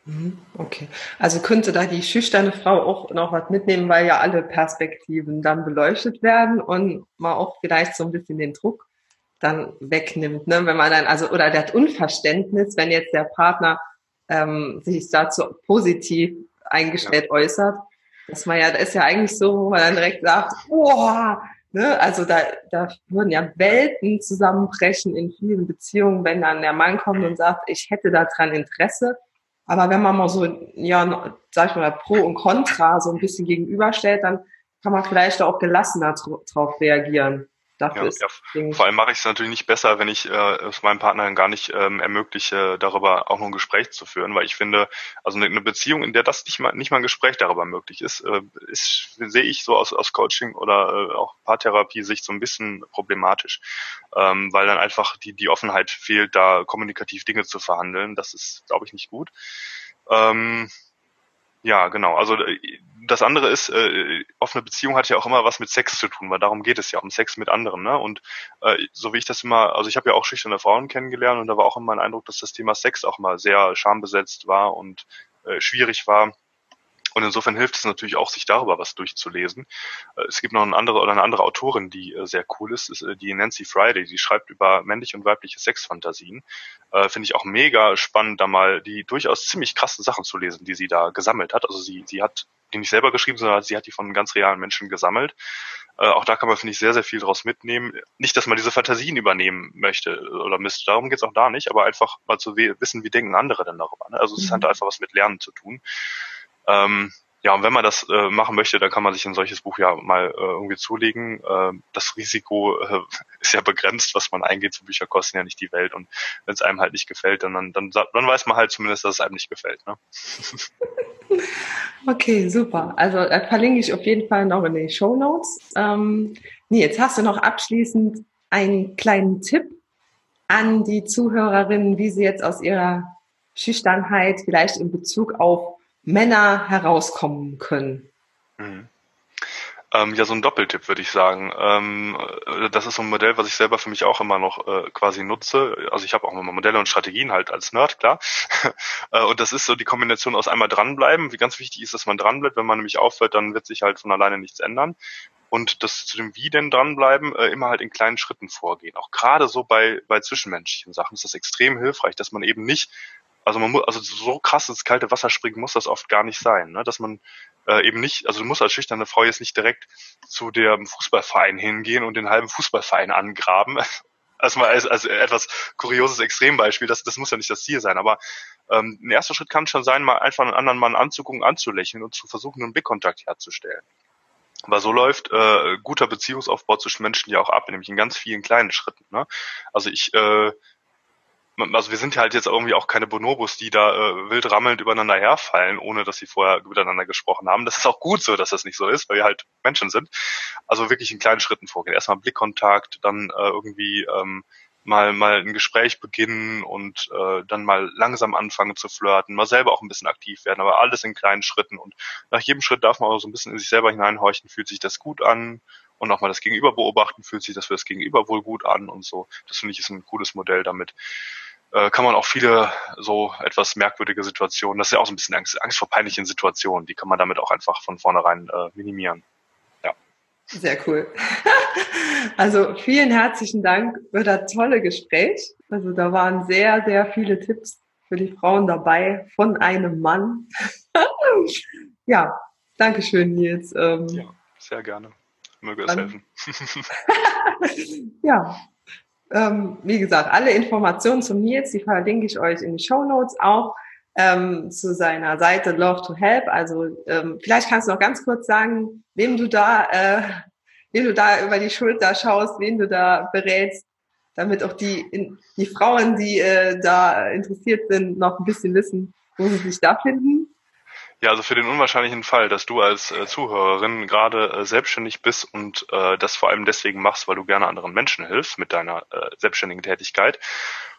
Speaker 1: Mhm, okay. Also könnte da die schüchterne Frau auch noch was mitnehmen, weil ja alle Perspektiven dann beleuchtet werden und man auch vielleicht so ein bisschen den Druck dann wegnimmt, ne? wenn man dann, also, oder das Unverständnis, wenn jetzt der Partner ähm, sich dazu positiv eingestellt ja. äußert, dass man ja, das ist ja eigentlich so, wo man dann direkt sagt, boah, ne? also da, da würden ja Welten zusammenbrechen in vielen Beziehungen, wenn dann der Mann kommt und sagt, ich hätte daran Interesse, aber wenn man mal so, ja, sag ich mal, Pro und Contra so ein bisschen gegenüberstellt, dann kann man vielleicht auch gelassener drauf reagieren.
Speaker 2: Dafür ja, ist ja. Vor allem mache ich es natürlich nicht besser, wenn ich äh, es meinem Partner gar nicht ähm, ermögliche, darüber auch noch ein Gespräch zu führen, weil ich finde, also eine, eine Beziehung, in der das nicht mal nicht mal ein Gespräch darüber möglich ist, äh, ist sehe ich so aus, aus Coaching oder äh, auch Paartherapie-Sicht so ein bisschen problematisch, ähm, weil dann einfach die die Offenheit fehlt, da kommunikativ Dinge zu verhandeln. Das ist, glaube ich, nicht gut. Ähm, ja, genau. Also äh, das andere ist, äh, offene Beziehung hat ja auch immer was mit Sex zu tun, weil darum geht es ja, um Sex mit anderen. Ne? Und äh, so wie ich das immer, also ich habe ja auch schüchterne Frauen kennengelernt und da war auch immer mein Eindruck, dass das Thema Sex auch mal sehr schambesetzt war und äh, schwierig war. Und insofern hilft es natürlich auch, sich darüber was durchzulesen. Äh, es gibt noch eine andere oder eine andere Autorin, die äh, sehr cool ist, ist äh, die Nancy Friday, die schreibt über männliche und weibliche Sexfantasien. Finde ich auch mega spannend, da mal die durchaus ziemlich krassen Sachen zu lesen, die sie da gesammelt hat. Also sie, sie hat die nicht selber geschrieben, sondern sie hat die von ganz realen Menschen gesammelt. Äh, auch da kann man, finde ich, sehr, sehr viel draus mitnehmen. Nicht, dass man diese Fantasien übernehmen möchte oder müsste, darum geht's auch da nicht, aber einfach mal zu wissen, wie denken andere denn darüber. Ne? Also es mhm. hat einfach was mit Lernen zu tun. Ähm, ja, und wenn man das äh, machen möchte, dann kann man sich ein solches Buch ja mal äh, irgendwie zulegen. Äh, das Risiko äh, [LAUGHS] ist ja begrenzt, was man eingeht. So Bücher kosten ja nicht die Welt. Und wenn es einem halt nicht gefällt, dann, dann, dann, dann weiß man halt zumindest, dass es einem nicht gefällt. Ne? [LAUGHS]
Speaker 1: Okay, super. Also äh, verlinke ich auf jeden Fall noch in den Show Notes. Ähm, nee, jetzt hast du noch abschließend einen kleinen Tipp an die Zuhörerinnen, wie sie jetzt aus ihrer Schüchternheit vielleicht in Bezug auf Männer herauskommen können?
Speaker 2: Mhm. Ähm, ja, so ein Doppeltipp würde ich sagen. Ähm, äh, das ist so ein Modell, was ich selber für mich auch immer noch äh, quasi nutze. Also ich habe auch immer Modelle und Strategien halt als Nerd, klar. [LAUGHS] äh, und das ist so die Kombination aus einmal dranbleiben. Wie ganz wichtig ist, dass man dranbleibt. Wenn man nämlich aufhört, dann wird sich halt von alleine nichts ändern. Und das zu dem Wie denn dranbleiben, äh, immer halt in kleinen Schritten vorgehen. Auch gerade so bei, bei zwischenmenschlichen Sachen ist das extrem hilfreich, dass man eben nicht also man muss, also so krass ins kalte Wasser springen muss das oft gar nicht sein, ne? dass man äh, eben nicht, also du musst als schüchterne Frau jetzt nicht direkt zu dem Fußballverein hingehen und den halben Fußballverein angraben. [LAUGHS] Also mal als, als etwas kurioses Extrembeispiel, das, das muss ja nicht das Ziel sein, aber ähm, ein erster Schritt kann schon sein, mal einfach einen anderen Mann anzugucken, anzulächeln und zu versuchen, einen Blickkontakt herzustellen. Aber so läuft äh, guter Beziehungsaufbau zwischen Menschen ja auch ab, nämlich in ganz vielen kleinen Schritten. Ne? Also ich äh, also wir sind ja halt jetzt irgendwie auch keine Bonobos, die da äh, wild rammelnd übereinander herfallen, ohne dass sie vorher miteinander gesprochen haben. Das ist auch gut so, dass das nicht so ist, weil wir halt Menschen sind. Also wirklich in kleinen Schritten vorgehen. Erstmal Blickkontakt, dann äh, irgendwie ähm, mal mal ein Gespräch beginnen und äh, dann mal langsam anfangen zu flirten, mal selber auch ein bisschen aktiv werden, aber alles in kleinen Schritten und nach jedem Schritt darf man auch so ein bisschen in sich selber hineinhorchen, fühlt sich das gut an und auch mal das Gegenüber beobachten, fühlt sich das für das Gegenüber wohl gut an und so. Das finde ich ist ein cooles Modell damit äh, kann man auch viele so etwas merkwürdige Situationen, das ist ja auch so ein bisschen Angst, Angst vor peinlichen Situationen, die kann man damit auch einfach von vornherein äh, minimieren. Ja.
Speaker 1: Sehr cool. [LAUGHS] Also vielen herzlichen Dank für das tolle Gespräch. Also da waren sehr, sehr viele Tipps für die Frauen dabei von einem Mann. [LAUGHS] ja, danke schön, Nils.
Speaker 2: Ähm, ja, sehr gerne. Möge es helfen. [LAUGHS]
Speaker 1: ja, ähm, wie gesagt, alle Informationen zum Nils, die verlinke ich euch in die Show Notes auch ähm, zu seiner Seite Love to Help. Also ähm, vielleicht kannst du noch ganz kurz sagen, wem du da, äh, wem du da über die Schulter schaust, wen du da berätst, damit auch die in, die Frauen, die äh, da interessiert sind, noch ein bisschen wissen, wo sie sich da finden.
Speaker 2: Ja, also für den unwahrscheinlichen Fall, dass du als äh, Zuhörerin gerade äh, selbstständig bist und äh, das vor allem deswegen machst, weil du gerne anderen Menschen hilfst mit deiner äh, selbstständigen Tätigkeit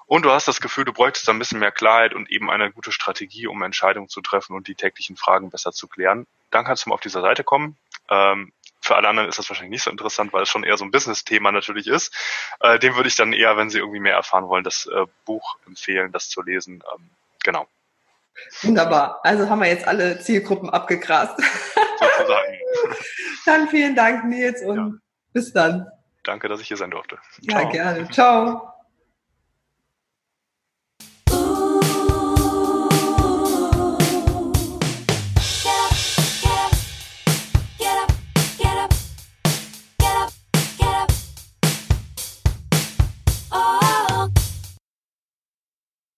Speaker 2: und du hast das Gefühl, du bräuchtest ein bisschen mehr Klarheit und eben eine gute Strategie, um Entscheidungen zu treffen und die täglichen Fragen besser zu klären, dann kannst du mal auf dieser Seite kommen. Ähm, für alle anderen ist das wahrscheinlich nicht so interessant, weil es schon eher so ein Business-Thema natürlich ist. Äh, dem würde ich dann eher, wenn sie irgendwie mehr erfahren wollen, das äh, Buch empfehlen, das zu lesen. Ähm, genau.
Speaker 1: Wunderbar. Also haben wir jetzt alle Zielgruppen abgegrast. Sozusagen. [LAUGHS] dann vielen Dank, Nils, und ja. bis dann.
Speaker 2: Danke, dass ich hier sein durfte.
Speaker 1: Ja, Ciao. gerne. Ciao.